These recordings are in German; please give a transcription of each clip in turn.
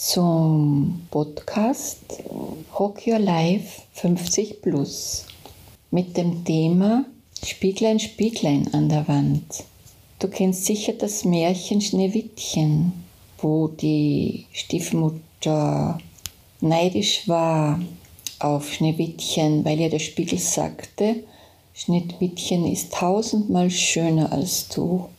zum Podcast Rock Your Life 50 Plus mit dem Thema Spieglein, Spieglein an der Wand. Du kennst sicher das Märchen Schneewittchen, wo die Stiefmutter neidisch war auf Schneewittchen, weil ihr der Spiegel sagte, Schneewittchen ist tausendmal schöner als du.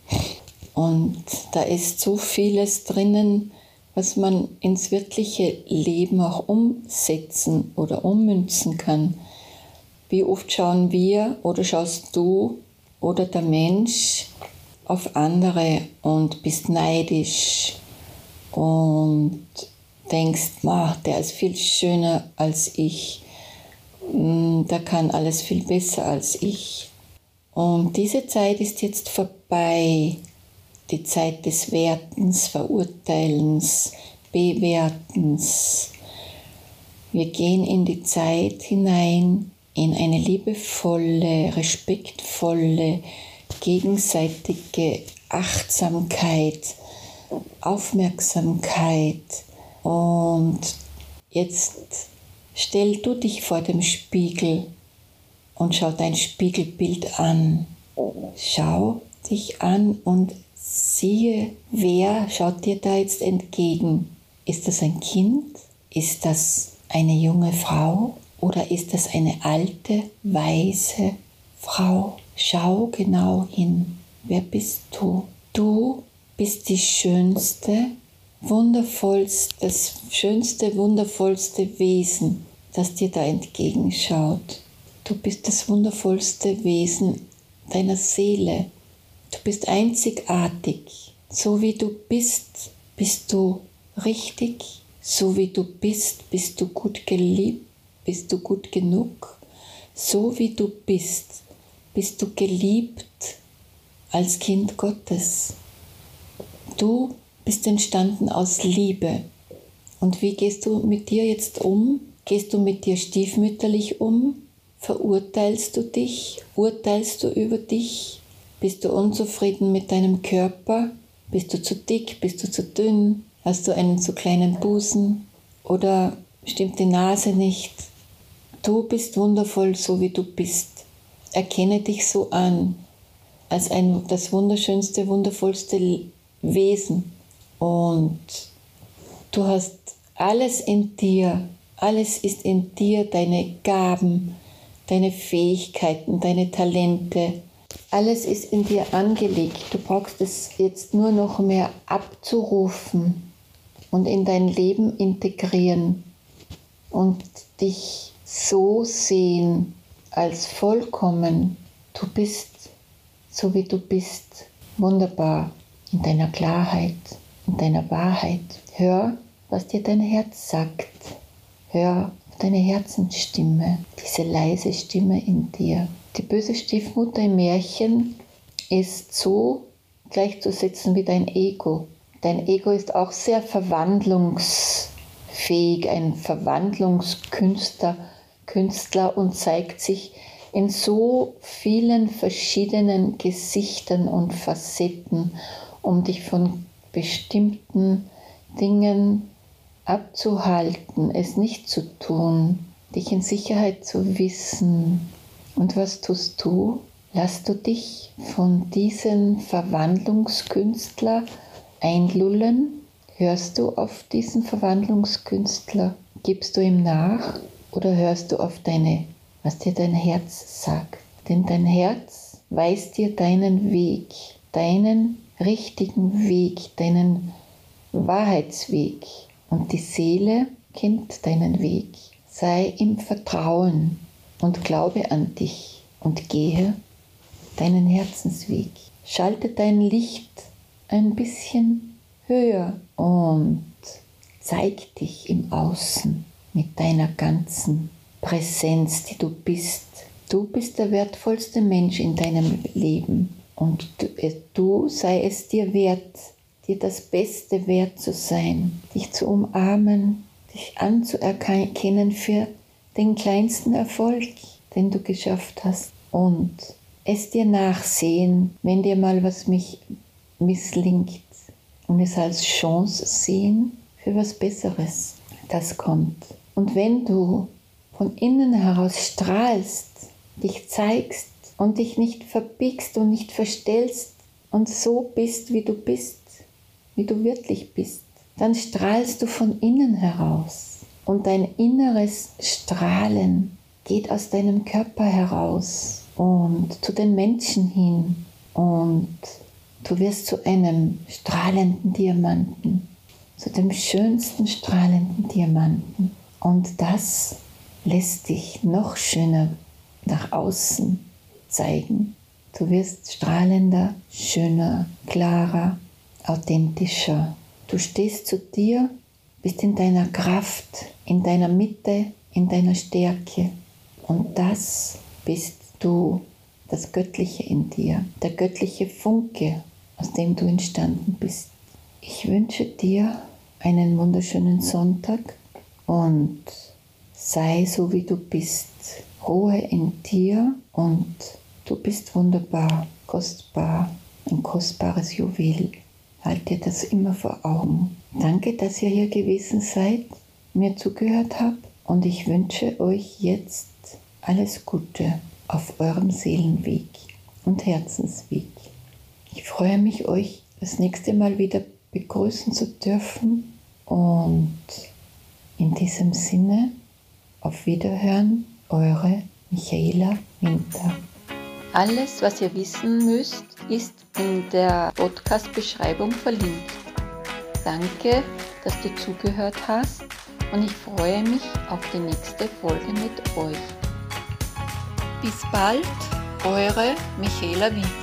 Und da ist so vieles drinnen, was man ins wirkliche Leben auch umsetzen oder ummünzen kann. Wie oft schauen wir oder schaust du oder der Mensch auf andere und bist neidisch und denkst, der ist viel schöner als ich, hm, der kann alles viel besser als ich. Und diese Zeit ist jetzt vorbei die Zeit des Wertens, Verurteilens, Bewertens. Wir gehen in die Zeit hinein, in eine liebevolle, respektvolle, gegenseitige Achtsamkeit, Aufmerksamkeit. Und jetzt stell du dich vor dem Spiegel und schau dein Spiegelbild an. Schau dich an und Siehe, wer schaut dir da jetzt entgegen? Ist das ein Kind? Ist das eine junge Frau? Oder ist das eine alte, weise Frau? Schau genau hin. Wer bist du? Du bist die schönste, wundervollste, das schönste, wundervollste Wesen, das dir da entgegenschaut. Du bist das wundervollste Wesen deiner Seele, Du bist einzigartig. So wie du bist, bist du richtig. So wie du bist, bist du gut geliebt. Bist du gut genug. So wie du bist, bist du geliebt als Kind Gottes. Du bist entstanden aus Liebe. Und wie gehst du mit dir jetzt um? Gehst du mit dir stiefmütterlich um? Verurteilst du dich? Urteilst du über dich? Bist du unzufrieden mit deinem Körper? Bist du zu dick? Bist du zu dünn? Hast du einen zu kleinen Busen? Oder stimmt die Nase nicht? Du bist wundervoll, so wie du bist. Erkenne dich so an, als ein, das wunderschönste, wundervollste Wesen. Und du hast alles in dir, alles ist in dir, deine Gaben, deine Fähigkeiten, deine Talente, alles ist in dir angelegt. Du brauchst es jetzt nur noch mehr abzurufen und in dein Leben integrieren und dich so sehen als vollkommen. Du bist so wie du bist, wunderbar in deiner Klarheit, in deiner Wahrheit. Hör, was dir dein Herz sagt. Hör auf deine Herzensstimme, diese leise Stimme in dir. Die böse Stiefmutter im Märchen ist so gleichzusetzen wie dein Ego. Dein Ego ist auch sehr verwandlungsfähig, ein Verwandlungskünstler Künstler und zeigt sich in so vielen verschiedenen Gesichtern und Facetten, um dich von bestimmten Dingen abzuhalten, es nicht zu tun, dich in Sicherheit zu wissen, und was tust du? Lass du dich von diesem Verwandlungskünstler einlullen? Hörst du auf diesen Verwandlungskünstler? Gibst du ihm nach? Oder hörst du auf deine, was dir dein Herz sagt? Denn dein Herz weist dir deinen Weg, deinen richtigen Weg, deinen Wahrheitsweg. Und die Seele kennt deinen Weg. Sei im Vertrauen und glaube an dich und gehe deinen Herzensweg. Schalte dein Licht ein bisschen höher und zeig dich im Außen mit deiner ganzen Präsenz, die du bist, Du bist der wertvollste Mensch in deinem Leben und du, äh, du sei es dir wert, dir das Beste wert zu sein, dich zu umarmen, dich anzuerkennen für den kleinsten Erfolg, den du geschafft hast und es dir nachsehen, wenn dir mal was mich misslingt und es als Chance sehen für was Besseres, das kommt. Und wenn du von innen heraus strahlst, dich zeigst und dich nicht verbiegst und nicht verstellst und so bist, wie du bist, wie du wirklich bist, dann strahlst du von innen heraus. Und dein inneres Strahlen geht aus deinem Körper heraus und zu den Menschen hin. Und du wirst zu einem strahlenden Diamanten, zu dem schönsten strahlenden Diamanten. Und das lässt dich noch schöner nach außen zeigen. Du wirst strahlender, schöner, klarer, authentischer. Du stehst zu dir, bist in deiner Kraft, in deiner Mitte, in deiner Stärke. Und das bist du, das Göttliche in dir, der göttliche Funke, aus dem du entstanden bist. Ich wünsche dir einen wunderschönen Sonntag und sei so, wie du bist. Ruhe in dir und du bist wunderbar, kostbar, ein kostbares Juwel. Halt dir das immer vor Augen. Danke, dass ihr hier gewesen seid, mir zugehört habt und ich wünsche euch jetzt alles Gute auf eurem Seelenweg und Herzensweg. Ich freue mich, euch das nächste Mal wieder begrüßen zu dürfen und in diesem Sinne auf Wiederhören, eure Michaela Winter. Alles, was ihr wissen müsst, ist in der Podcast-Beschreibung verlinkt. Danke, dass du zugehört hast und ich freue mich auf die nächste Folge mit euch. Bis bald, eure Michaela Winter.